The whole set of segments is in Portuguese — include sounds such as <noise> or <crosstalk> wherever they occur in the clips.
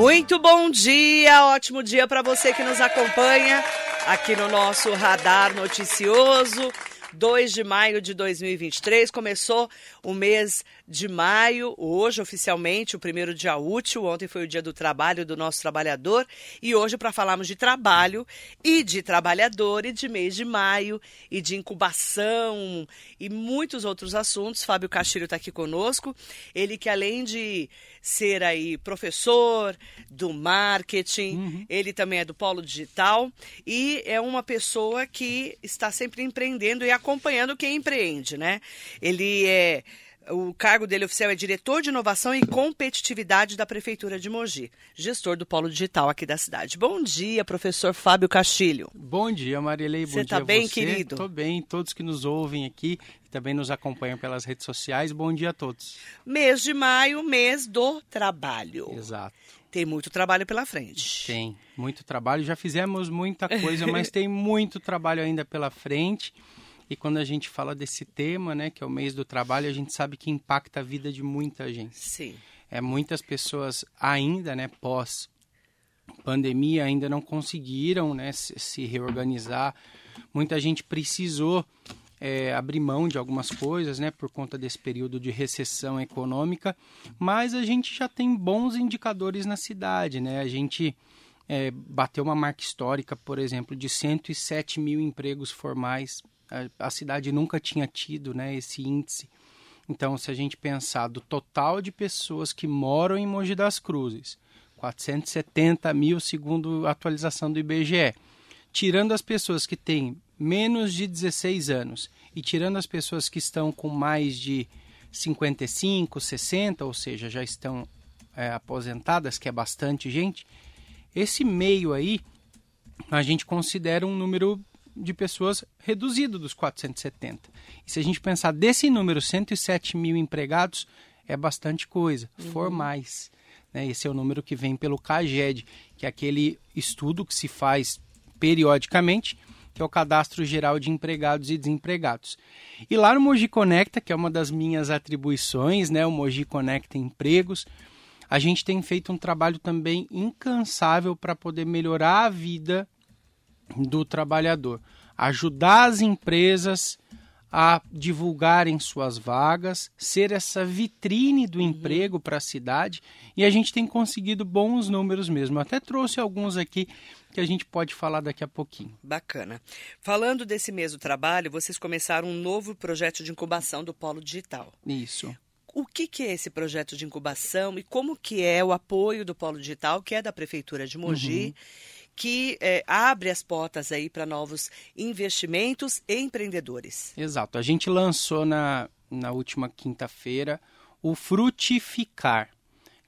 Muito bom dia, ótimo dia para você que nos acompanha aqui no nosso radar noticioso. 2 de maio de 2023 começou o mês de maio, hoje oficialmente, o primeiro dia útil. Ontem foi o dia do trabalho do nosso trabalhador. E hoje, para falarmos de trabalho e de trabalhador e de mês de maio e de incubação e muitos outros assuntos, Fábio Castilho está aqui conosco. Ele que além de ser aí professor do marketing, uhum. ele também é do Polo Digital e é uma pessoa que está sempre empreendendo e acompanhando quem empreende, né? Ele é o cargo dele oficial é diretor de inovação e competitividade da Prefeitura de Mogi, gestor do Polo Digital aqui da cidade. Bom dia, professor Fábio Castilho. Bom dia, Marilei. Bom você está bem, você. querido? Estou bem, todos que nos ouvem aqui e também nos acompanham pelas redes sociais. Bom dia a todos. Mês de maio, mês do trabalho. Exato. Tem muito trabalho pela frente. Tem, muito trabalho. Já fizemos muita coisa, mas tem muito trabalho ainda pela frente. E quando a gente fala desse tema, né, que é o mês do trabalho, a gente sabe que impacta a vida de muita gente. Sim. É muitas pessoas ainda, né, pós pandemia ainda não conseguiram, né, se, se reorganizar. Muita gente precisou é, abrir mão de algumas coisas, né, por conta desse período de recessão econômica, mas a gente já tem bons indicadores na cidade, né? A gente é, bateu uma marca histórica, por exemplo, de 107 mil empregos formais a, a cidade nunca tinha tido né, esse índice. Então, se a gente pensar do total de pessoas que moram em Mogi das Cruzes, 470 mil segundo a atualização do IBGE, tirando as pessoas que têm menos de 16 anos e tirando as pessoas que estão com mais de 55, 60, ou seja, já estão é, aposentadas, que é bastante gente, esse meio aí a gente considera um número de pessoas reduzido dos 470. E se a gente pensar desse número, 107 mil empregados, é bastante coisa, uhum. formais. Né? Esse é o número que vem pelo CAGED, que é aquele estudo que se faz periodicamente, que é o Cadastro Geral de Empregados e Desempregados. E lá no Mogi Conecta, que é uma das minhas atribuições, né? o Mogi Conecta Empregos, a gente tem feito um trabalho também incansável para poder melhorar a vida do trabalhador, ajudar as empresas a divulgarem suas vagas, ser essa vitrine do uhum. emprego para a cidade e a gente tem conseguido bons números mesmo. até trouxe alguns aqui que a gente pode falar daqui a pouquinho. Bacana. Falando desse mês do trabalho, vocês começaram um novo projeto de incubação do Polo Digital. Isso. O que, que é esse projeto de incubação e como que é o apoio do Polo Digital, que é da Prefeitura de Mogi? Uhum que é, abre as portas aí para novos investimentos e empreendedores. Exato. A gente lançou na, na última quinta-feira o Frutificar,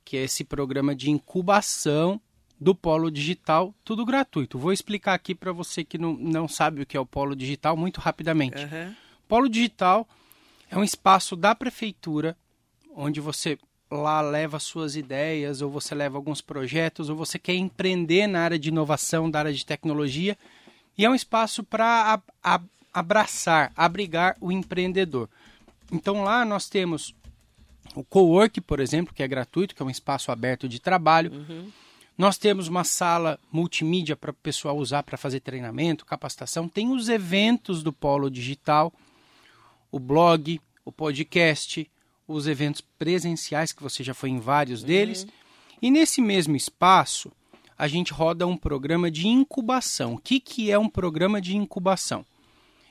que é esse programa de incubação do Polo Digital, tudo gratuito. Vou explicar aqui para você que não, não sabe o que é o Polo Digital muito rapidamente. Uhum. Polo Digital é um espaço da prefeitura onde você lá leva suas ideias, ou você leva alguns projetos, ou você quer empreender na área de inovação, da área de tecnologia, e é um espaço para abraçar, abrigar o empreendedor. Então lá nós temos o co-work, por exemplo, que é gratuito, que é um espaço aberto de trabalho. Uhum. Nós temos uma sala multimídia para o pessoal usar para fazer treinamento, capacitação. Tem os eventos do Polo Digital, o blog, o podcast, os eventos presenciais, que você já foi em vários deles. Uhum. E nesse mesmo espaço, a gente roda um programa de incubação. O que, que é um programa de incubação?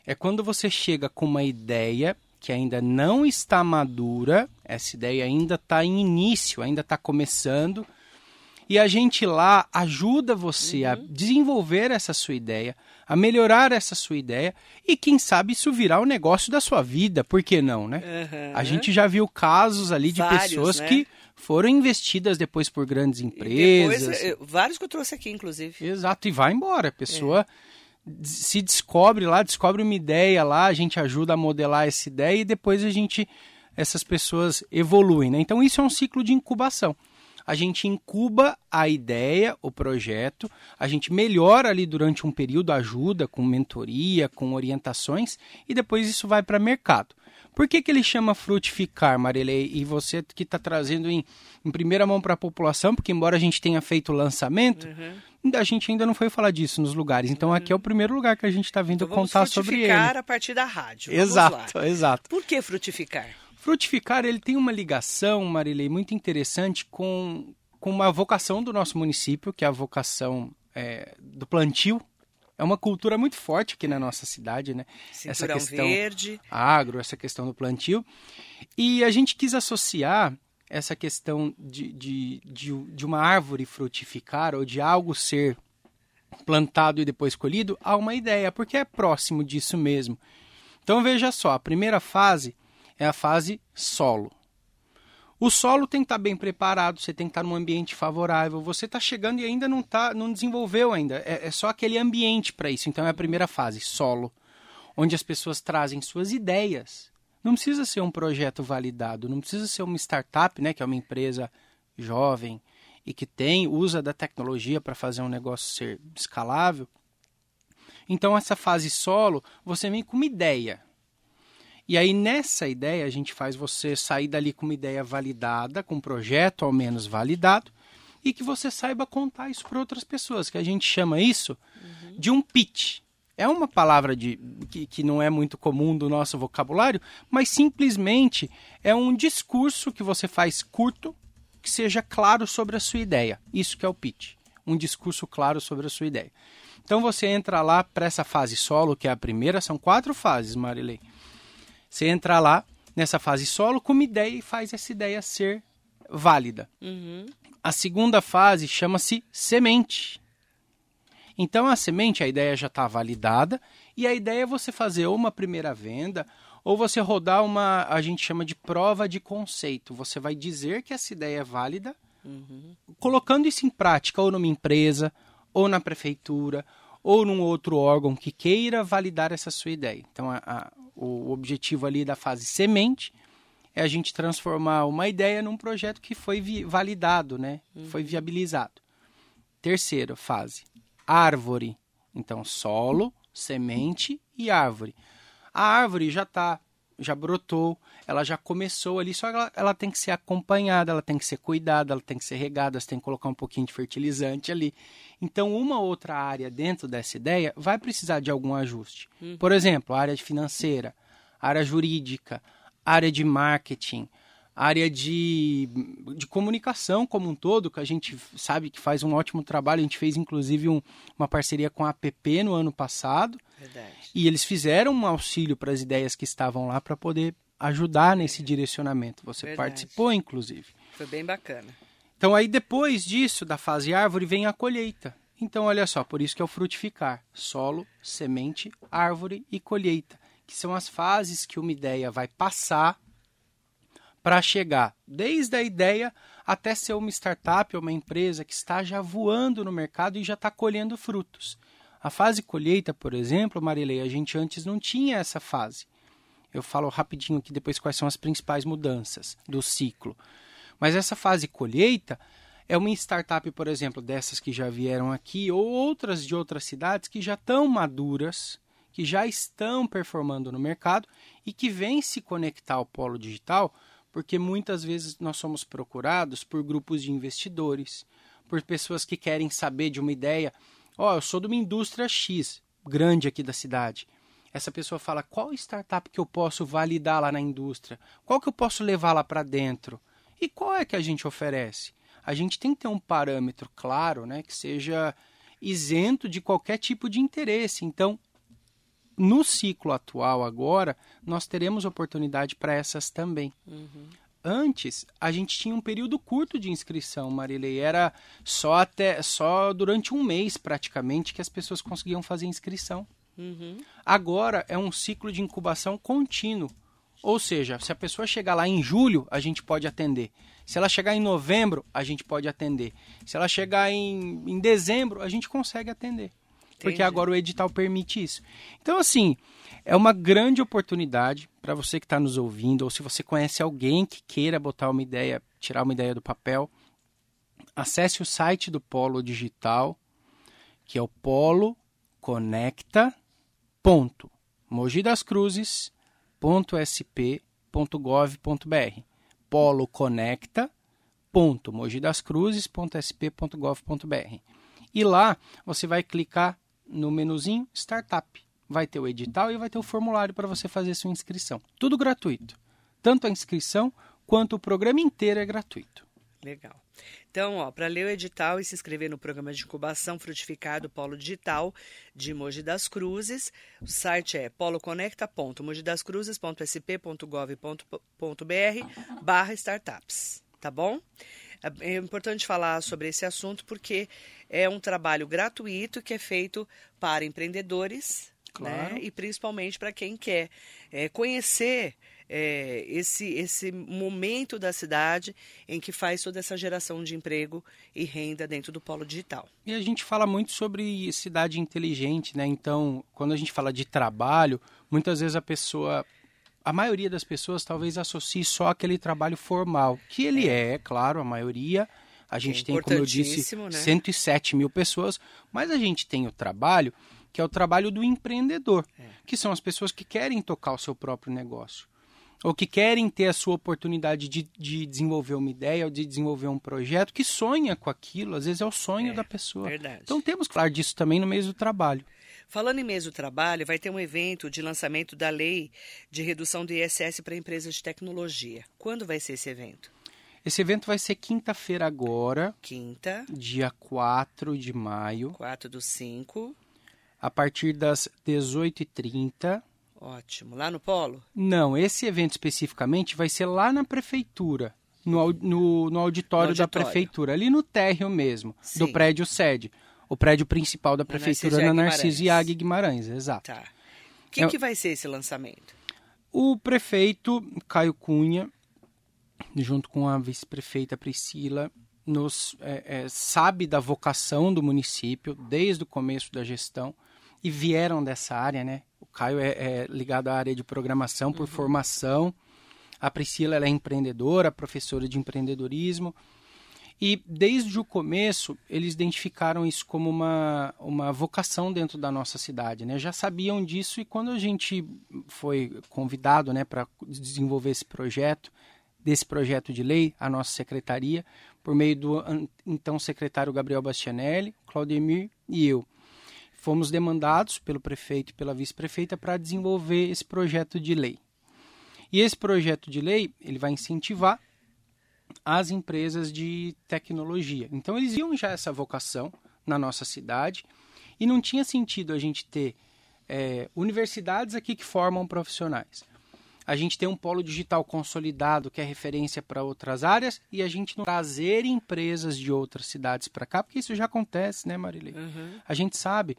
É quando você chega com uma ideia que ainda não está madura, essa ideia ainda está em início, ainda está começando, e a gente lá ajuda você uhum. a desenvolver essa sua ideia, a melhorar essa sua ideia e quem sabe isso virar o negócio da sua vida, por que não, né? Uhum. A gente já viu casos ali de vários, pessoas né? que foram investidas depois por grandes empresas. Depois, eh, vários que eu trouxe aqui, inclusive. Exato, e vai embora. A pessoa é. se descobre lá, descobre uma ideia lá, a gente ajuda a modelar essa ideia e depois a gente, essas pessoas evoluem, né? Então isso é um ciclo de incubação a gente incuba a ideia, o projeto, a gente melhora ali durante um período, ajuda com mentoria, com orientações, e depois isso vai para mercado. Por que, que ele chama frutificar, Marilei? E você que está trazendo em, em, primeira mão para a população, porque embora a gente tenha feito o lançamento, uhum. a gente ainda não foi falar disso nos lugares. Então uhum. aqui é o primeiro lugar que a gente está vindo então, contar sobre ele. Frutificar a partir da rádio. exato, exato. Por que frutificar? Frutificar ele tem uma ligação, Marilei, muito interessante com, com uma vocação do nosso município, que é a vocação é, do plantio é uma cultura muito forte aqui na nossa cidade, né? Cinturão essa questão verde. agro, essa questão do plantio. E a gente quis associar essa questão de, de, de, de uma árvore frutificar ou de algo ser plantado e depois colhido a uma ideia, porque é próximo disso mesmo. Então veja só, a primeira fase é a fase solo. O solo tem que estar bem preparado, você tem que estar num ambiente favorável. Você está chegando e ainda não tá, não desenvolveu ainda. É, é só aquele ambiente para isso. Então é a primeira fase, solo, onde as pessoas trazem suas ideias. Não precisa ser um projeto validado, não precisa ser uma startup, né, que é uma empresa jovem e que tem usa da tecnologia para fazer um negócio ser escalável. Então essa fase solo, você vem com uma ideia. E aí, nessa ideia, a gente faz você sair dali com uma ideia validada, com um projeto ao menos validado, e que você saiba contar isso para outras pessoas, que a gente chama isso uhum. de um pitch. É uma palavra de, que, que não é muito comum do nosso vocabulário, mas simplesmente é um discurso que você faz curto, que seja claro sobre a sua ideia. Isso que é o pitch. Um discurso claro sobre a sua ideia. Então você entra lá para essa fase solo, que é a primeira, são quatro fases, Marilei. Você entra lá nessa fase solo com uma ideia e faz essa ideia ser válida. Uhum. A segunda fase chama-se semente. Então a semente, a ideia já está validada e a ideia é você fazer uma primeira venda ou você rodar uma, a gente chama de prova de conceito. Você vai dizer que essa ideia é válida, uhum. colocando isso em prática ou numa empresa, ou na prefeitura, ou num outro órgão que queira validar essa sua ideia. Então a, a, o objetivo ali da fase semente é a gente transformar uma ideia num projeto que foi validado, né? Uhum. Foi viabilizado. Terceira fase, árvore. Então, solo, semente e árvore. A árvore já está, já brotou, ela já começou ali, só que ela, ela, tem que ser acompanhada, ela tem que ser cuidada, ela tem que ser regada, você tem que colocar um pouquinho de fertilizante ali. Então, uma outra área dentro dessa ideia vai precisar de algum ajuste. Uhum. Por exemplo, área financeira, área jurídica, área de marketing, área de, de comunicação como um todo, que a gente sabe que faz um ótimo trabalho. A gente fez, inclusive, um, uma parceria com a APP no ano passado. Verdade. E eles fizeram um auxílio para as ideias que estavam lá para poder ajudar nesse direcionamento. Você Verdade. participou, inclusive. Foi bem bacana. Então aí depois disso, da fase árvore, vem a colheita. Então olha só, por isso que é o frutificar. Solo, semente, árvore e colheita. Que são as fases que uma ideia vai passar para chegar desde a ideia até ser uma startup ou uma empresa que está já voando no mercado e já está colhendo frutos. A fase colheita, por exemplo, Marilei, a gente antes não tinha essa fase. Eu falo rapidinho aqui depois quais são as principais mudanças do ciclo. Mas essa fase colheita é uma startup, por exemplo, dessas que já vieram aqui, ou outras de outras cidades que já estão maduras, que já estão performando no mercado e que vêm se conectar ao polo digital, porque muitas vezes nós somos procurados por grupos de investidores, por pessoas que querem saber de uma ideia. Ó, oh, eu sou de uma indústria X, grande aqui da cidade. Essa pessoa fala: qual startup que eu posso validar lá na indústria? Qual que eu posso levar lá para dentro? E qual é que a gente oferece? A gente tem que ter um parâmetro claro, né, que seja isento de qualquer tipo de interesse. Então, no ciclo atual agora, nós teremos oportunidade para essas também. Uhum. Antes, a gente tinha um período curto de inscrição, Marilei. Era só até só durante um mês praticamente que as pessoas conseguiam fazer inscrição. Uhum. Agora é um ciclo de incubação contínuo. Ou seja, se a pessoa chegar lá em julho, a gente pode atender. Se ela chegar em novembro, a gente pode atender. Se ela chegar em, em dezembro, a gente consegue atender. Porque agora o edital permite isso. Então, assim, é uma grande oportunidade para você que está nos ouvindo, ou se você conhece alguém que queira botar uma ideia, tirar uma ideia do papel, acesse o site do Polo Digital, que é o Polo Conecta. Ponto. Mogi das Cruzes poloconecta.sp.gov.br. poloconecta.mogidascruzes.sp.gov.br. E lá você vai clicar no menuzinho Startup. Vai ter o edital e vai ter o formulário para você fazer sua inscrição. Tudo gratuito. Tanto a inscrição quanto o programa inteiro é gratuito. Legal. Então, para ler o edital e se inscrever no programa de incubação frutificado Polo Digital de Mogi das Cruzes, o site é poloconnecta.mogidascruzes.sp.gov.br barra startups, tá bom? É, é importante falar sobre esse assunto porque é um trabalho gratuito que é feito para empreendedores né? e principalmente para quem quer é, conhecer é, esse, esse momento da cidade em que faz toda essa geração de emprego e renda dentro do polo digital. E a gente fala muito sobre cidade inteligente, né? Então, quando a gente fala de trabalho, muitas vezes a pessoa a maioria das pessoas talvez associe só aquele trabalho formal, que ele é, é claro, a maioria. A gente é tem, como eu disse, né? 107 mil pessoas, mas a gente tem o trabalho que é o trabalho do empreendedor, é. que são as pessoas que querem tocar o seu próprio negócio ou que querem ter a sua oportunidade de, de desenvolver uma ideia ou de desenvolver um projeto, que sonha com aquilo, às vezes é o sonho é, da pessoa. Verdade. Então temos que falar disso também no mês do trabalho. Falando em mês do trabalho, vai ter um evento de lançamento da lei de redução do ISS para empresas de tecnologia. Quando vai ser esse evento? Esse evento vai ser quinta-feira agora. Quinta. Dia 4 de maio. 4 do 5. A partir das 18h30. Ótimo. Lá no Polo? Não, esse evento especificamente vai ser lá na prefeitura, no, no, no, auditório, no auditório, da prefeitura, ali no térreo mesmo, Sim. do prédio sede. O prédio principal da prefeitura na Narciso Iag Guimarães, exato. Tá. Quem é, que vai ser esse lançamento? O prefeito Caio Cunha, junto com a vice-prefeita Priscila, nos é, é, sabe da vocação do município desde o começo da gestão e vieram dessa área, né? O Caio é, é ligado à área de programação por uhum. formação. A Priscila é empreendedora, professora de empreendedorismo. E desde o começo, eles identificaram isso como uma, uma vocação dentro da nossa cidade. Né? Já sabiam disso e quando a gente foi convidado né, para desenvolver esse projeto, desse projeto de lei, a nossa secretaria, por meio do então secretário Gabriel Bastianelli, Claudemir e eu, fomos demandados pelo prefeito e pela vice-prefeita para desenvolver esse projeto de lei. E esse projeto de lei ele vai incentivar as empresas de tecnologia. Então eles viam já essa vocação na nossa cidade e não tinha sentido a gente ter é, universidades aqui que formam profissionais. A gente tem um polo digital consolidado que é referência para outras áreas e a gente não trazer empresas de outras cidades para cá, porque isso já acontece, né, Marilei? Uhum. A gente sabe.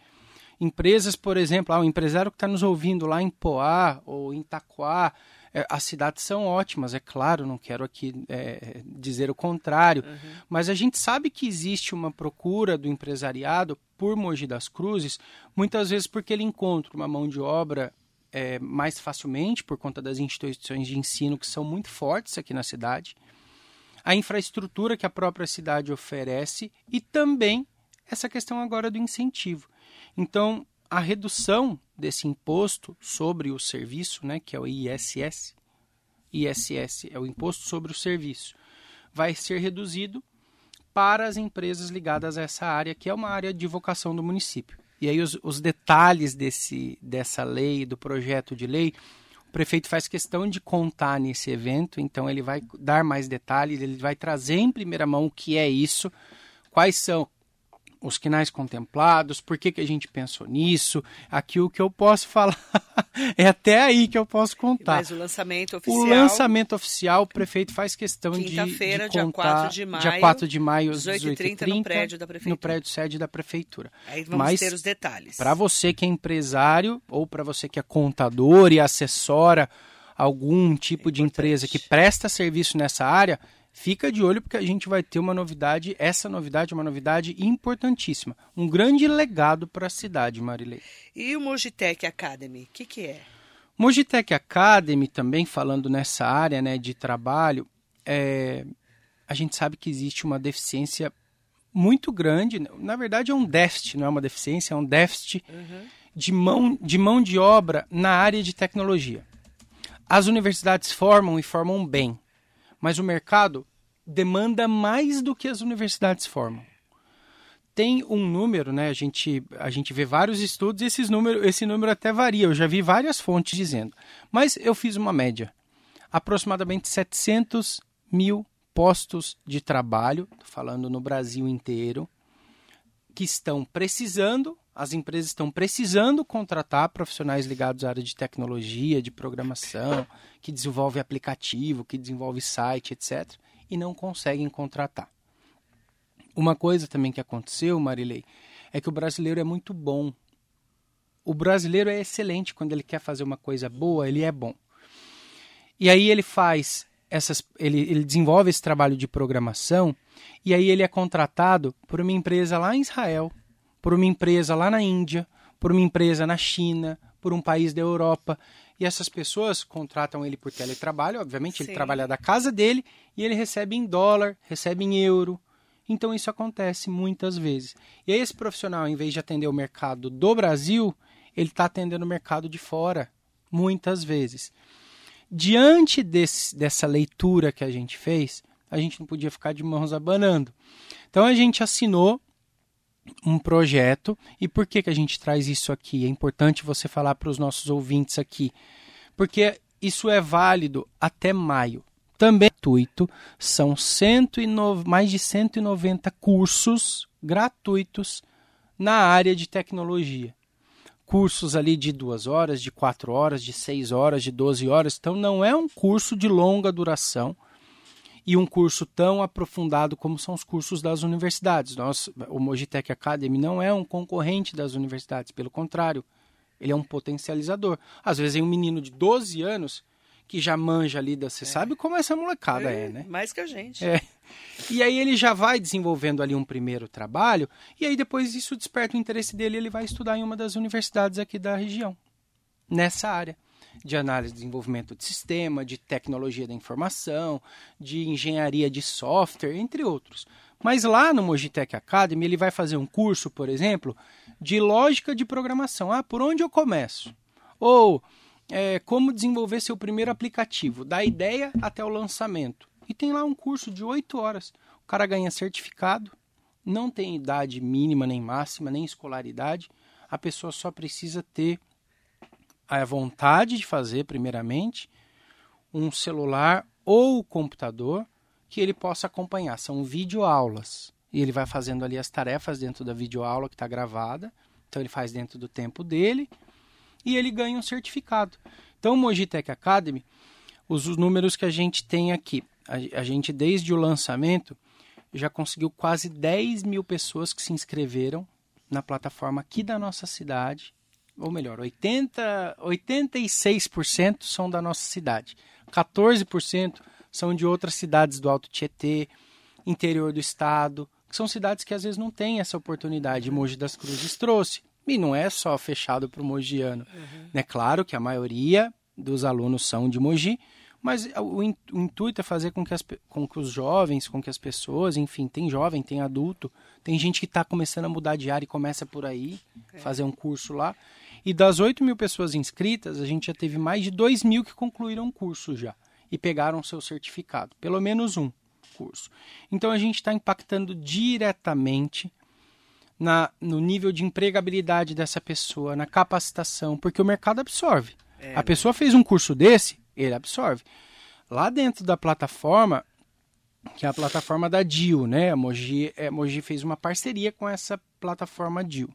Empresas, por exemplo, ah, o empresário que está nos ouvindo lá em Poá ou em Itaquá, é, as cidades são ótimas, é claro, não quero aqui é, dizer o contrário, uhum. mas a gente sabe que existe uma procura do empresariado por Mogi das Cruzes, muitas vezes porque ele encontra uma mão de obra é, mais facilmente por conta das instituições de ensino que são muito fortes aqui na cidade, a infraestrutura que a própria cidade oferece e também essa questão agora do incentivo. Então, a redução desse imposto sobre o serviço, né, que é o ISS, ISS é o imposto sobre o serviço, vai ser reduzido para as empresas ligadas a essa área, que é uma área de vocação do município. E aí os, os detalhes desse, dessa lei, do projeto de lei, o prefeito faz questão de contar nesse evento, então ele vai dar mais detalhes, ele vai trazer em primeira mão o que é isso, quais são os quinais contemplados, por que, que a gente pensou nisso. Aqui o que eu posso <laughs> falar é até aí que eu posso contar. Mas o lançamento oficial. O lançamento oficial, o prefeito faz questão de, contar. dia 4 de maio. Dia 4 de maio, às 18h30, no prédio da prefeitura. No prédio sede da prefeitura. Aí vamos Mas, ter os detalhes. Para você que é empresário ou para você que é contador e assessora algum tipo é de empresa que presta serviço nessa área, Fica de olho porque a gente vai ter uma novidade, essa novidade é uma novidade importantíssima, um grande legado para a cidade, Marilei. E o Mogitec Academy, o que, que é? Mogitec Academy, também falando nessa área né, de trabalho, é, a gente sabe que existe uma deficiência muito grande, na verdade é um déficit, não é uma deficiência, é um déficit uhum. de, mão, de mão de obra na área de tecnologia. as universidades formam e formam bem, mas o mercado demanda mais do que as universidades formam. Tem um número, né? A gente, a gente vê vários estudos e esses número, esse número até varia. Eu já vi várias fontes dizendo. Mas eu fiz uma média. Aproximadamente 700 mil postos de trabalho, falando no Brasil inteiro, que estão precisando, as empresas estão precisando contratar profissionais ligados à área de tecnologia, de programação, que desenvolve aplicativo, que desenvolve site, etc e não conseguem contratar. Uma coisa também que aconteceu, Marilei, é que o brasileiro é muito bom. O brasileiro é excelente quando ele quer fazer uma coisa boa, ele é bom. E aí ele faz essas, ele, ele desenvolve esse trabalho de programação e aí ele é contratado por uma empresa lá em Israel, por uma empresa lá na Índia, por uma empresa na China, por um país da Europa. E essas pessoas contratam ele por teletrabalho, obviamente, Sim. ele trabalha da casa dele e ele recebe em dólar, recebe em euro. Então isso acontece muitas vezes. E aí esse profissional, em vez de atender o mercado do Brasil, ele está atendendo o mercado de fora, muitas vezes. Diante desse, dessa leitura que a gente fez, a gente não podia ficar de mãos abanando. Então a gente assinou um projeto. E por que, que a gente traz isso aqui? É importante você falar para os nossos ouvintes aqui, porque isso é válido até maio. Também gratuito, são 109, mais de 190 cursos gratuitos na área de tecnologia. Cursos ali de duas horas, de quatro horas, de seis horas, de 12 horas. Então não é um curso de longa duração e um curso tão aprofundado como são os cursos das universidades. Nós, o Mojitec Academy não é um concorrente das universidades, pelo contrário, ele é um potencializador. Às vezes tem um menino de 12 anos que já manja ali, você é. sabe como essa molecada é, é, né? Mais que a gente. É. E aí ele já vai desenvolvendo ali um primeiro trabalho, e aí depois isso desperta o interesse dele, ele vai estudar em uma das universidades aqui da região, nessa área de análise de desenvolvimento de sistema, de tecnologia da informação, de engenharia de software, entre outros. Mas lá no Mojitec Academy ele vai fazer um curso, por exemplo, de lógica de programação. Ah, por onde eu começo? Ou é, como desenvolver seu primeiro aplicativo, da ideia até o lançamento. E tem lá um curso de oito horas. O cara ganha certificado, não tem idade mínima nem máxima, nem escolaridade. A pessoa só precisa ter a vontade de fazer, primeiramente, um celular ou computador que ele possa acompanhar. São videoaulas. E ele vai fazendo ali as tarefas dentro da videoaula que está gravada. Então ele faz dentro do tempo dele e ele ganha um certificado. Então, o Mojitec Academy, os, os números que a gente tem aqui, a, a, gente desde o lançamento já conseguiu quase 10 mil pessoas que se inscreveram na plataforma aqui da nossa cidade ou melhor, 80, 86% são da nossa cidade. 14% são de outras cidades do Alto Tietê, interior do estado, que são cidades que às vezes não têm essa oportunidade. Mogi das Cruzes trouxe. E não é só fechado para o mogiano. Uhum. É claro que a maioria dos alunos são de Mogi, mas o, intuito é fazer com que, as, com que os jovens, com que as pessoas, enfim, tem jovem, tem adulto, tem gente que está começando a mudar de área e começa por aí, é. fazer um curso lá. E das 8 mil pessoas inscritas, a gente já teve mais de 2 mil que concluíram o curso já e pegaram seu certificado, pelo menos um curso. Então a gente está impactando diretamente na, no nível de empregabilidade dessa pessoa, na capacitação, porque o mercado absorve. É, a pessoa fez um curso desse, ele absorve. Lá dentro da plataforma, que é a plataforma da DIL, né? A Mogi, a Mogi fez uma parceria com essa plataforma DIL.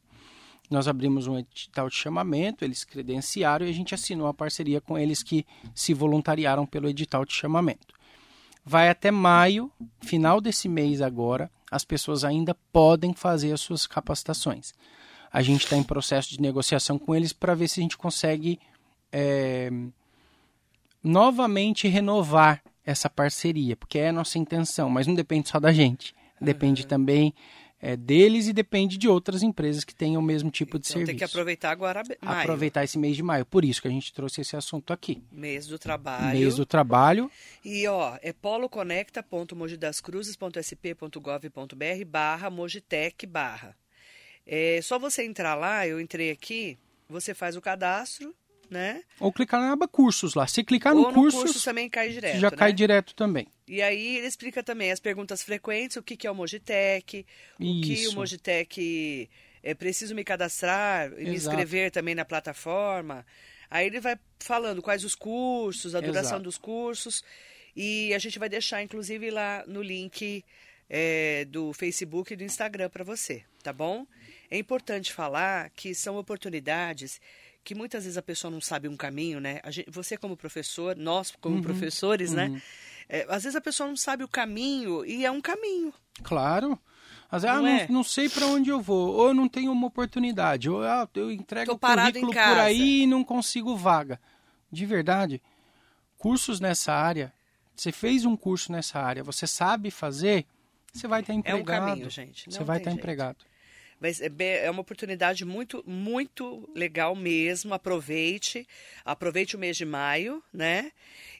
Nós abrimos um edital de chamamento, eles credenciaram e a gente assinou a parceria com eles que se voluntariaram pelo edital de chamamento. Vai até maio, final desse mês agora, as pessoas ainda podem fazer as suas capacitações. A gente está em processo de negociação com eles para ver se a gente consegue é, novamente renovar essa parceria, porque é a nossa intenção, mas não depende só da gente. Depende uhum. também é, deles e depende de outras empresas que tenham o mesmo tipo de então, serviço. Tem que aproveitar agora maio. Aproveitar esse mês de maio. Por isso que a gente trouxe esse assunto aqui. Mês do trabalho. Mês do trabalho. E ó, é poloconecta.mogidascruzes.sp.gov.br barra Mogitec barra. É só você entrar lá, eu entrei aqui, você faz o cadastro né? Ou clicar na aba cursos lá. Se clicar no, Ou no curso, curso também cai direto, já né? cai direto também. E aí ele explica também as perguntas frequentes, o que, que é o Mogitec, o que o Isso. Mogitec é preciso me cadastrar e me inscrever também na plataforma. Aí ele vai falando quais os cursos, a duração Exato. dos cursos. E a gente vai deixar, inclusive, lá no link é, do Facebook e do Instagram para você, tá bom? É importante falar que são oportunidades que muitas vezes a pessoa não sabe um caminho, né? Gente- você como professor, nós como professores, né? É, às vezes a pessoa não sabe o caminho e é um caminho. Claro. Às vezes, Não ah, é? não, não sei para onde eu vou, ou eu não tenho uma oportunidade, ou ah, eu entrego o currículo por aí e não consigo vaga. De verdade, cursos nessa área, você fez um curso nessa área, você sabe fazer, você vai estar É um empregado. caminho, gente. Você não vai tem estar jeito. empregado. É é uma oportunidade muito, muito legal mesmo. Aproveite. Aproveite o mês de maio, né?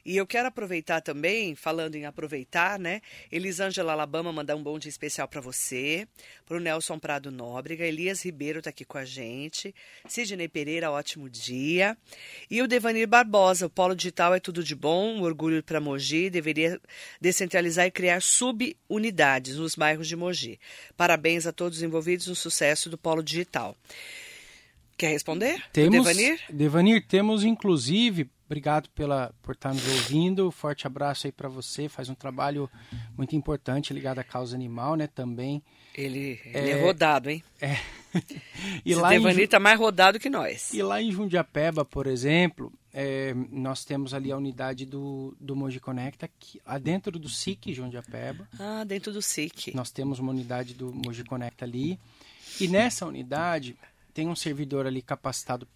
E eu quero aproveitar também, falando em aproveitar, né? Elisângela Alabama mandar um bom dia especial para você, para o Nelson Prado Nóbrega, Elias Ribeiro tá aqui com a gente, Sidney Pereira, ótimo dia. E o Devanir Barbosa, o Polo Digital é tudo de bom, orgulho para Mogi, deveria descentralizar e criar subunidades nos bairros de Mogi. Parabéns a todos os envolvidos no sucesso do Polo Digital. Quer responder? Temos, Devanir? Devanir, temos inclusive, obrigado pela, por estar nos ouvindo, forte abraço aí para você, faz um trabalho muito importante ligado à causa animal, né, também. Ele, ele é... rodado, hein? É. <laughs> e, Esse lá em, Devanir Ju- tá mais rodado que nós. e lá em Jundiapeba, por exemplo, é, nós temos ali a unidade do, do Moji Conecta, que, dentro do SIC Jundiapeba, Ah, dentro do SIC. nós temos uma unidade do Moji Conecta ali, e nessa unidade tem um servidor ali capacitado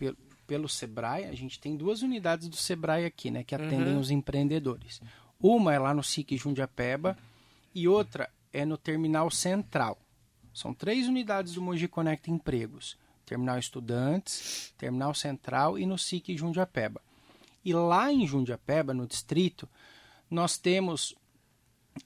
pelo, Sebrae, a gente tem duas unidades do Sebrae aqui, né, que atendem os empreendedores. Uma é lá no SIC Jundiapeba e outra é no Terminal Central. São três unidades do Mogi Conecta Empregos. Terminal Estudantes, Terminal Central e no SIC Jundiapeba. E lá em Jundiapeba, no distrito, nós temos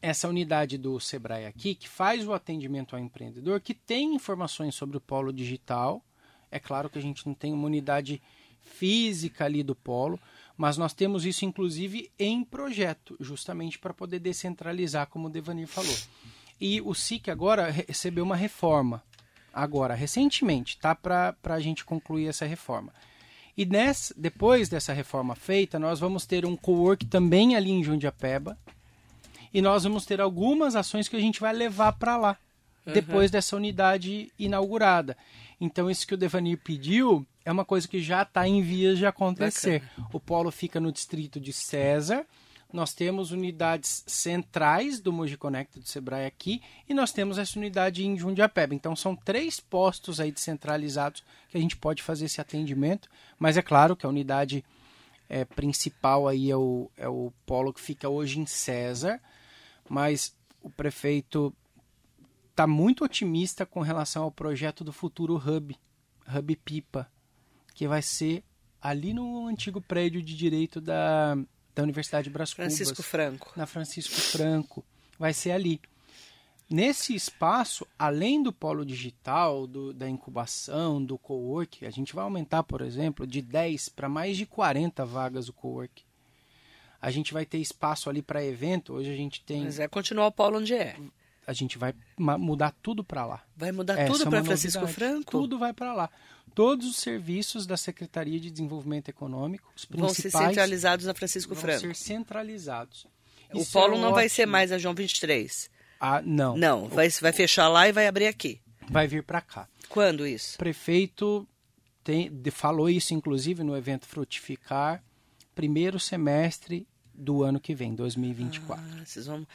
essa unidade do Sebrae aqui, que faz o atendimento ao empreendedor, que tem informações sobre o polo digital. É claro que a gente não tem uma unidade física ali do polo, mas nós temos isso inclusive em projeto, justamente para poder descentralizar, como o Devanir falou. E o SIC agora recebeu uma reforma, agora, recentemente, tá? Para a gente concluir essa reforma. E nessa, depois dessa reforma feita, nós vamos ter um co-work também ali em Jundiapeba, e nós vamos ter algumas ações que a gente vai levar para lá depois dessa unidade inaugurada. Então isso que o Devanir pediu é uma coisa que já está em vias de acontecer. O polo fica no distrito de César. Nós temos unidades centrais do Mogi Conecta do Sebrae aqui e nós temos essa unidade em Jundiapeba. Então são três postos aí descentralizados que a gente pode fazer esse atendimento, mas é claro que a unidade é, principal aí é o, é o polo que fica hoje em César, mas o prefeito está muito otimista com relação ao projeto do futuro Hub, Hub Pipa, que vai ser ali no antigo prédio de direito da, da Universidade de Brás Francisco Franco. na Francisco Franco, vai ser ali. Nesse espaço, além do polo digital, do, da incubação, do co-work, a gente vai aumentar, por exemplo, de 10 para mais de 40 vagas o co-work. A gente vai ter espaço ali para evento. Hoje a gente tem. Mas é continuar o polo onde é. A gente vai mudar tudo para lá. Vai mudar Essa tudo é para uma Francisco novidade. Franco? Tudo vai para lá. Todos os serviços da Secretaria de Desenvolvimento Econômico, os Vão ser principais, centralizados na Francisco vão Franco. ser centralizados. O Isso polo é não vai ser ótimo. mais a João 23. Ah, não. Não, vai, vai fechar lá e vai abrir aqui. Vai vir para cá. Quando O isso? prefeito tem, falou isso, inclusive, no evento Frutificar, primeiro semestre do ano que vem, 2024. Ah, vocês vão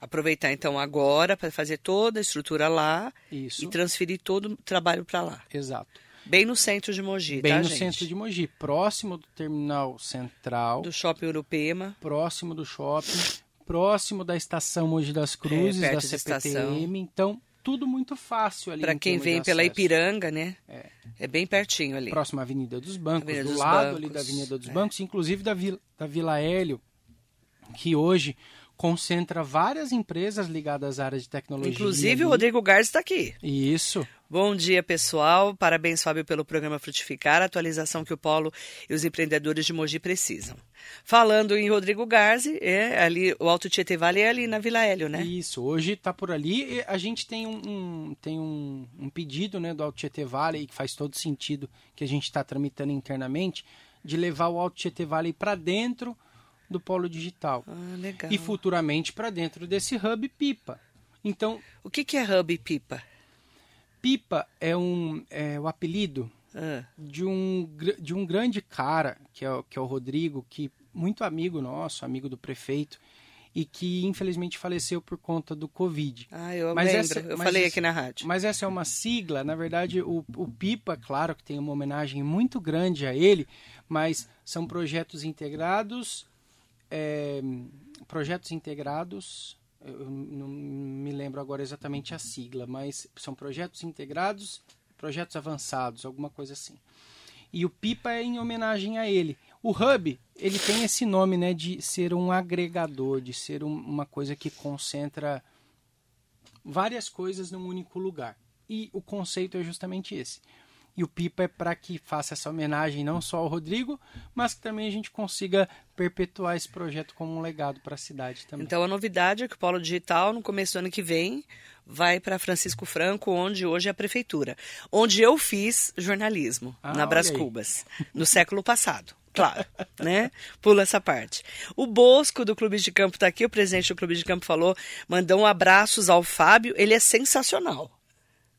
aproveitar então agora para fazer toda a estrutura lá Isso, e transferir todo o trabalho para lá. exato. Bem no centro de Mogi, Bem tá, no gente? centro de Mogi, próximo do terminal central, Do Shopping Urupema. próximo do shopping, próximo da estação Mogi das Cruzes, É, da CPTM. Então, tudo muito fácil ali. Para em quem vem pela acesso. Ipiranga, né? É. É bem pertinho ali. Próximo à Avenida dos Bancos, Avenida do dos lado Bancos, ali da Avenida dos é. Bancos, inclusive da Vila, da Vila Hélio, que hoje concentra várias empresas ligadas à área de tecnologia. Inclusive o. Rodrigo Garza está aqui. Isso. Bom dia, pessoal. Parabéns, Fábio, pelo programa Frutificar, a atualização que o Polo e os empreendedores de Mogi precisam. Falando em Rodrigo Garzi, é ali, o Alto Tietê Vale é ali na Vila Hélio, né? Isso, hoje está por ali. A gente tem um, um tem um, um, pedido né, do Alto Tietê Vale, que faz todo sentido, que a gente está tramitando internamente, de levar o Alto Tietê Vale para dentro do Polo Digital. Ah, legal. E futuramente para dentro desse hub pipa. Então, o que, que é hub pipa? Pipa é, um, é o apelido Ah, de um, de um grande cara, que é, o- que é o Rodrigo, que muito amigo nosso, amigo do prefeito, e que infelizmente faleceu por conta do Covid. Ah, eu Mas lembro. essa- eu mas falei essa- aqui na rádio. Mas essa é uma sigla, na verdade, o, o PIPA, claro que tem uma homenagem muito grande a ele, mas são projetos integrados, é, projetos integrados, eu não me lembro agora exatamente a sigla, mas são projetos integrados, projetos avançados, alguma coisa assim. E o PIPA é em homenagem a ele. O Hub, ele tem esse nome, né, de ser um agregador, de ser um- uma coisa que concentra várias coisas num único lugar. E o conceito é justamente esse. E o Pipa é para que faça essa homenagem não só ao Rodrigo, mas que também a gente consiga perpetuar esse projeto como um legado para a cidade também. Então a novidade é que o Polo Digital, no começo do ano que vem, vai para Francisco Franco, onde hoje é a prefeitura. Onde eu fiz jornalismo, Ah, na aí. Cubas, no século passado. <laughs> Claro, né? Pula essa parte. O Bosco do Clube de Campo está aqui, o presidente do Clube de Campo falou, mandou um abraços ao Fábio, ele é sensacional.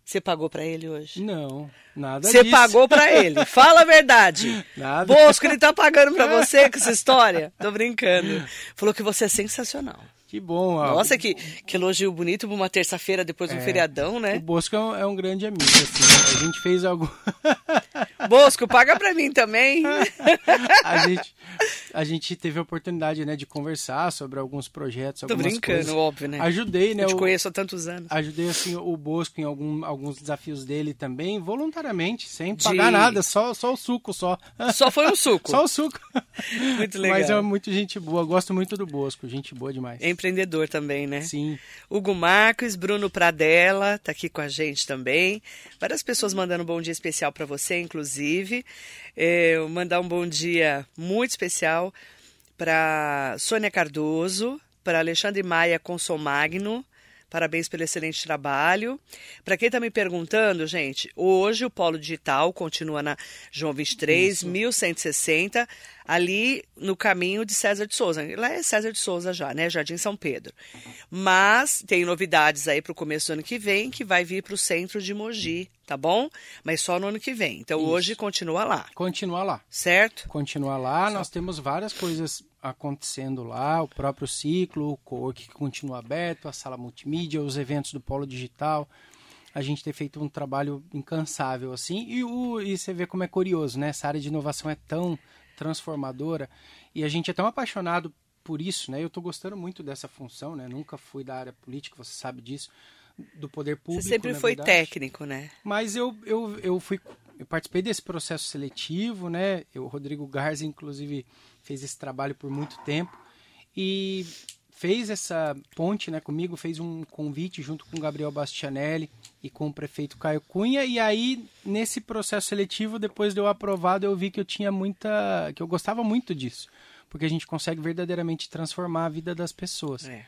Você pagou para ele hoje? Não, nada Você disso. pagou pra ele. <laughs> Fala a verdade. Nada. Bosco, ele tá pagando pra você com essa história. Tô brincando. Falou que você é sensacional. Que bom. ó. Nossa, que, que elogio bonito pra uma terça-feira depois de um É. feriadão, O né? Bosco é um, é um grande amigo, assim. A gente fez algo... <laughs> <laughs> Bosco, paga pra mim também. a gente a gente teve a oportunidade, né, de conversar sobre alguns projetos, Tô brincando, coisas. óbvio, né? Ajudei, né? Eu te o- conheço há tantos anos. Ajudei assim o Bosco em algum, alguns desafios dele também, voluntariamente, sem De- pagar nada, só, só o suco, só. Só foi um suco. <laughs> Só o suco. Muito legal. <laughs> Mas é muito gente boa, gosto muito do Bosco, gente boa demais. É empreendedor também, né? Sim. Hugo Marques, Bruno Pradella, tá aqui com a gente também. Várias pessoas mandando um bom dia especial para você, inclusive. É, eu mandar um bom dia muito especial para Sônia Cardoso, para Alexandre Maia Consomagno. Parabéns pelo excelente trabalho. Para quem está me perguntando, gente, hoje o Polo Digital continua na João 23, 1160, ali no caminho de César de Souza. Lá é César de Souza já, né? Jardim São Pedro. Mas tem novidades aí para o começo do ano que vem, que vai vir para o centro de Mogi, tá bom? Mas só no ano que vem. Então Isso. hoje continua lá, Continuar lá. certo? Continuar lá, nós temos várias coisas acontecendo lá, o próprio ciclo, o co-work que continua aberto, a sala multimídia, os eventos do Polo Digital. A gente tem feito um trabalho incansável assim, e, o, e você vê como é curioso, né? Essa área de inovação é tão transformadora e a gente é tão apaixonado por isso, né? Eu estou gostando muito dessa função, né? Nunca fui da área política, você sabe disso, do poder público. Você sempre na foi verdade. técnico, né? Mas eu, eu, eu fui. Eu participei desse processo seletivo, né? Eu, o Rodrigo Garza, inclusive, fez esse trabalho por muito tempo. E fez essa ponte né, comigo, fez um convite junto com o Gabriel Bastianelli e com o prefeito Caio Cunha. E aí, nesse processo seletivo, depois de eu aprovado, eu vi que eu tinha muita. que eu gostava muito disso. Porque a gente consegue verdadeiramente transformar a vida das pessoas. É.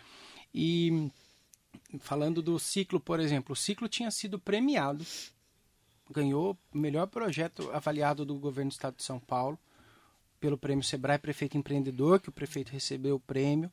E falando do ciclo, por exemplo, o ciclo tinha sido premiado, ganhou o melhor projeto avaliado do governo do estado de São Paulo, pelo prêmio Sebrae Prefeito Empreendedor, que o prefeito recebeu o prêmio.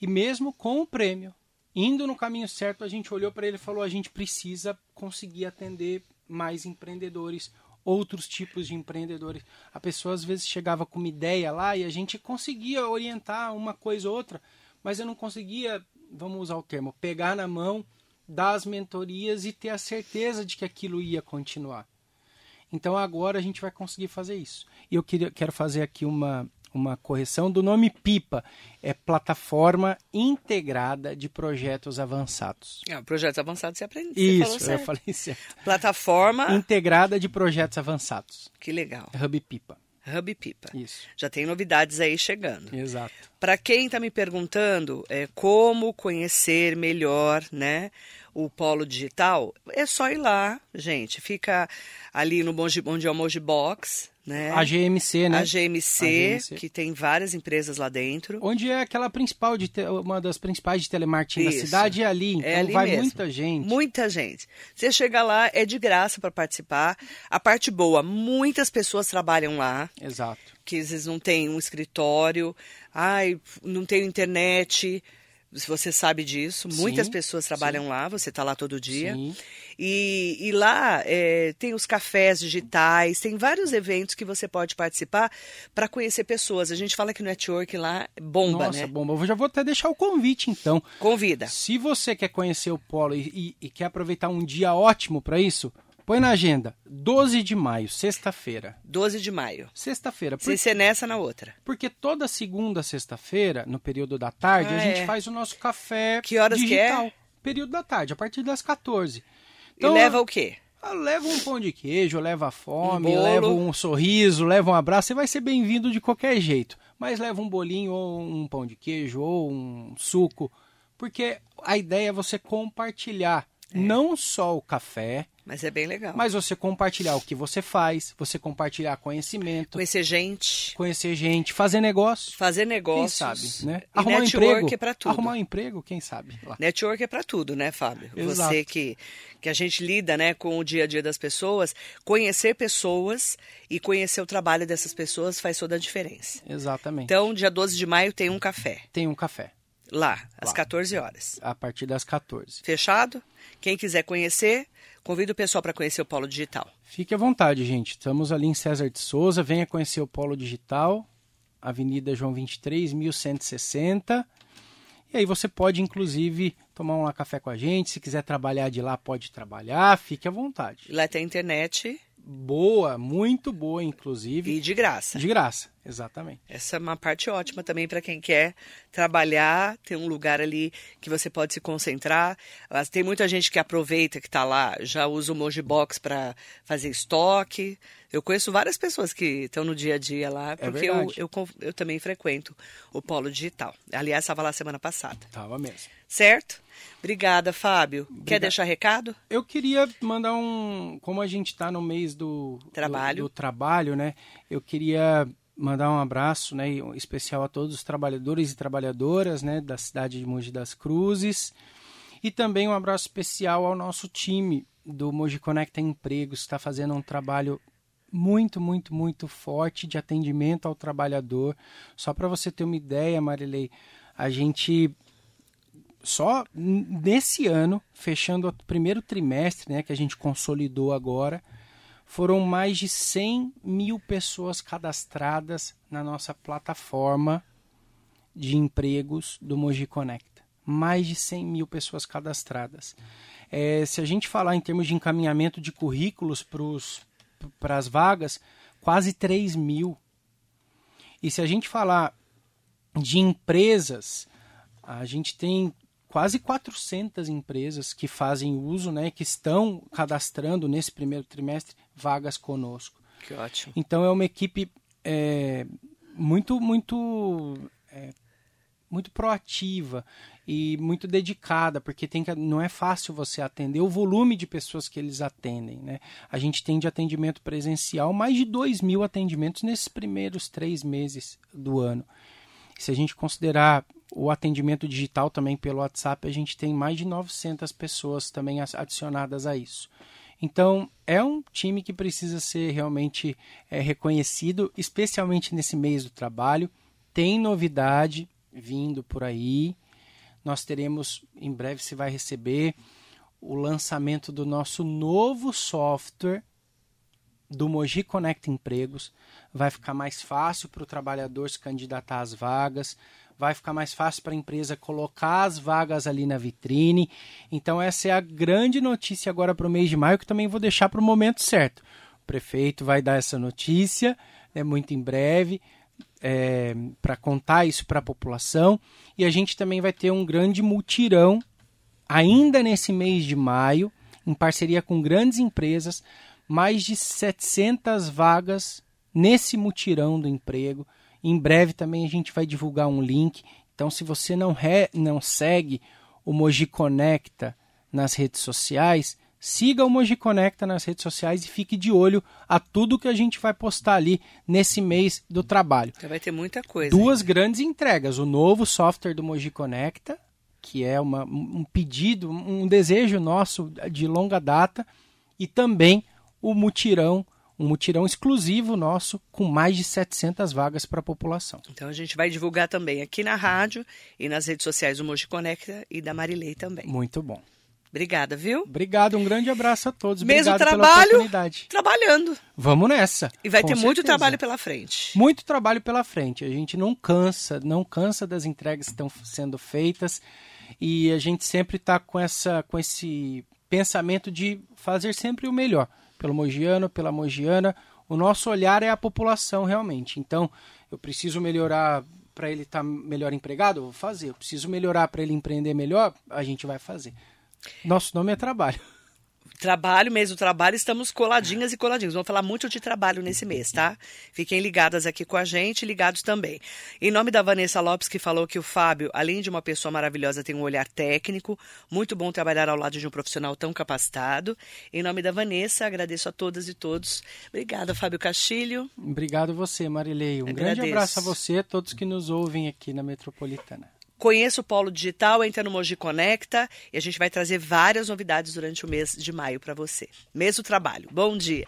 E mesmo com o prêmio, indo no caminho certo, a gente olhou para ele e falou: a gente precisa conseguir atender mais empreendedores, outros tipos de empreendedores. A pessoa às vezes chegava com uma ideia lá e a gente conseguia orientar uma coisa ou outra, mas eu não conseguia, vamos usar o termo, pegar na mão, dar as mentorias e ter a certeza de que aquilo ia continuar. Então agora a gente vai conseguir fazer isso. E eu queria, quero fazer aqui uma, uma correção do nome PIPA. É Plataforma Integrada de Projetos Avançados. É, projetos avançados você aprende. você falou Isso, eu certo. falei certo. Plataforma, Integrada de Projetos Avançados. que legal. Hub PIPA. Hub Pipa. Isso, Já tem novidades aí chegando. exato. Para quem está me perguntando é, como conhecer melhor né, o Polo Digital, é só ir lá, gente. Fica ali no Moji, onde é o Moji Box, né? A GMC, né? A GMC, a GMC, que tem várias empresas lá dentro. Onde é aquela principal, de te... uma das principais de telemarketing Isso. da cidade, é ali. Então é ali vai mesmo. muita gente. Muita gente. Você chega lá, é de graça para participar. A parte boa, muitas pessoas trabalham lá. Exato. Que às vezes não tem um escritório, ai, não tem internet você sabe disso. Sim, Muitas pessoas trabalham sim. lá, você está lá todo dia. Sim. E, e lá é, tem os cafés digitais, tem vários eventos que você pode participar para conhecer pessoas. A gente fala que o network lá bomba, Nossa, né? bomba. Eu já vou até deixar o convite, então. Convida. Se você quer conhecer o Polo e, e, e quer aproveitar um dia ótimo para isso, Põe na agenda. 12 de maio, sexta-feira. 12 de maio. Sexta-feira. Sem ser nessa, na outra. Porque toda segunda, sexta-feira, no período da tarde, ah, a gente é. faz o nosso café que horas digital. Que é? Período da tarde, a partir das 14. Então, e leva o quê? Ah, leva um pão de queijo, leva fome, um leva um sorriso, leva um abraço. Você vai ser bem-vindo de qualquer jeito. Mas leva um bolinho ou um pão de queijo ou um suco. Porque a ideia é você compartilhar é. não só o café, mas é bem legal. Mas você compartilhar o que você faz, você compartilhar conhecimento. Conhecer gente. Conhecer gente, fazer negócio. Fazer negócios. Quem sabe, né? E Arrumar network um emprego. é para tudo. Arrumar um emprego, quem sabe. Lá. Network é para tudo, né, Fábio? Exato. Você que, que a gente lida né, com o dia a dia das pessoas, conhecer pessoas e conhecer o trabalho dessas pessoas faz toda a diferença. Exatamente. Então, dia 12 de maio tem um café. Tem um café. Lá, às Lá. 14 horas. A partir das 14. Fechado? Quem quiser conhecer, Convido o pessoal para conhecer o Polo Digital. Fique à vontade, gente. Estamos ali em César de Souza. Venha conhecer o Polo Digital, Avenida João 23, 1160. E aí você pode, inclusive, tomar um café com a gente. Se quiser trabalhar de lá, pode trabalhar. Fique à vontade. Lá tem internet boa, muito boa, inclusive. E de graça. De graça, exatamente. Essa é uma parte ótima também para quem quer trabalhar, ter um lugar ali que você pode se concentrar. Tem muita gente que aproveita que está lá, já usa o Moji Box para fazer estoque. Eu conheço várias pessoas que estão no dia a dia lá, é porque é eu, eu, eu, também frequento o Polo Digital. Aliás, estava lá semana passada. Estava mesmo. Certo? Obrigada, Fábio. Obrigado. Quer deixar recado? Eu queria mandar um. Como a gente está no mês do trabalho. Do, do, trabalho, né? Eu queria mandar um abraço, né, especial a todos os trabalhadores e trabalhadoras, né, da cidade de Mogi das Cruzes, e também um abraço especial ao nosso time do Mogi Conecta Empregos, que está fazendo um trabalho muito, muito, muito forte de atendimento ao trabalhador. Só para você ter uma ideia, Marilei, a gente só nesse ano, fechando o primeiro trimestre, né, que a gente consolidou agora, foram mais de 100 mil pessoas cadastradas na nossa plataforma de empregos do Moji Conecta. Mais de 100 mil pessoas cadastradas. É, se a gente falar em termos de encaminhamento de currículos para as vagas, quase 3 mil. E se a gente falar de empresas, a gente tem quase 400 empresas que fazem uso, né, que estão cadastrando nesse primeiro trimestre vagas conosco. Que ótimo. Então é uma equipe é, muito, muito, é, muito proativa e muito dedicada, porque tem que, não é fácil você atender o volume de pessoas que eles atendem. Né? A gente tem de atendimento presencial mais de 2 mil atendimentos nesses primeiros três meses do ano. Se a gente considerar o atendimento digital também pelo WhatsApp, a gente tem mais de 900 pessoas também adicionadas a isso. Então, é um time que precisa ser realmente é, reconhecido, especialmente nesse mês do trabalho. Tem novidade vindo por aí. Nós teremos, em breve você vai receber o lançamento do nosso novo software do Moji Connect Empregos. Vai ficar mais fácil para o trabalhador se candidatar às vagas vai ficar mais fácil para a empresa colocar as vagas ali na vitrine. Então, essa é a grande notícia agora para o mês de maio, que também vou deixar para o momento certo. O prefeito vai dar essa notícia né, muito em breve. É, para contar isso para a população e a gente também vai ter um grande mutirão ainda nesse mês de maio, em parceria com grandes empresas, mais de 700 vagas nesse mutirão do emprego. Em breve também a gente vai divulgar um link. Então, se você não, re, não segue o Moji Conecta nas redes sociais, siga o Moji Conecta nas redes sociais e fique de olho a tudo que a gente vai postar ali nesse mês do trabalho. Já vai ter muita coisa. Duas grandes entregas: o novo software do Moji Conecta, que é uma, um pedido, um desejo nosso de longa data, e também o mutirão um mutirão exclusivo nosso com mais de 700 vagas para a população. Então a gente vai divulgar também aqui na rádio e nas redes sociais do Moji Conecta e da Marilei também. Muito bom. Obrigada, viu? Obrigado, um grande abraço a todos. Mesmo Obrigado trabalho, trabalhando. Vamos nessa. E vai ter certeza. muito trabalho pela frente. Muito trabalho pela frente. A gente não cansa, não cansa das entregas que estão sendo feitas e a gente sempre está com essa, com esse pensamento de fazer sempre o melhor pelo mogiano, pela mogiana. O nosso olhar é a população realmente. Então, eu preciso melhorar para ele estar tá melhor empregado, vou fazer. Eu preciso melhorar para ele empreender melhor, a gente vai fazer. Nosso nome é trabalho. Trabalho, mês do trabalho, estamos coladinhas e coladinhos. Vamos falar muito de trabalho nesse mês, tá? Fiquem ligadas aqui com a gente, ligados também. Em nome da Vanessa Lopes, que falou que o Fábio, além de uma pessoa maravilhosa, tem um olhar técnico. Muito bom trabalhar ao lado de um profissional tão capacitado. Em nome da Vanessa, agradeço a todas e todos. Obrigada, Fábio Castilho. Obrigado você, Marilei. Um agradeço. grande abraço a você, a todos que nos ouvem aqui na Metropolitana. Conheça o Polo Digital, entra no Moji Conecta e a gente vai trazer várias novidades durante o mês de maio para você. Mês do trabalho. Bom dia!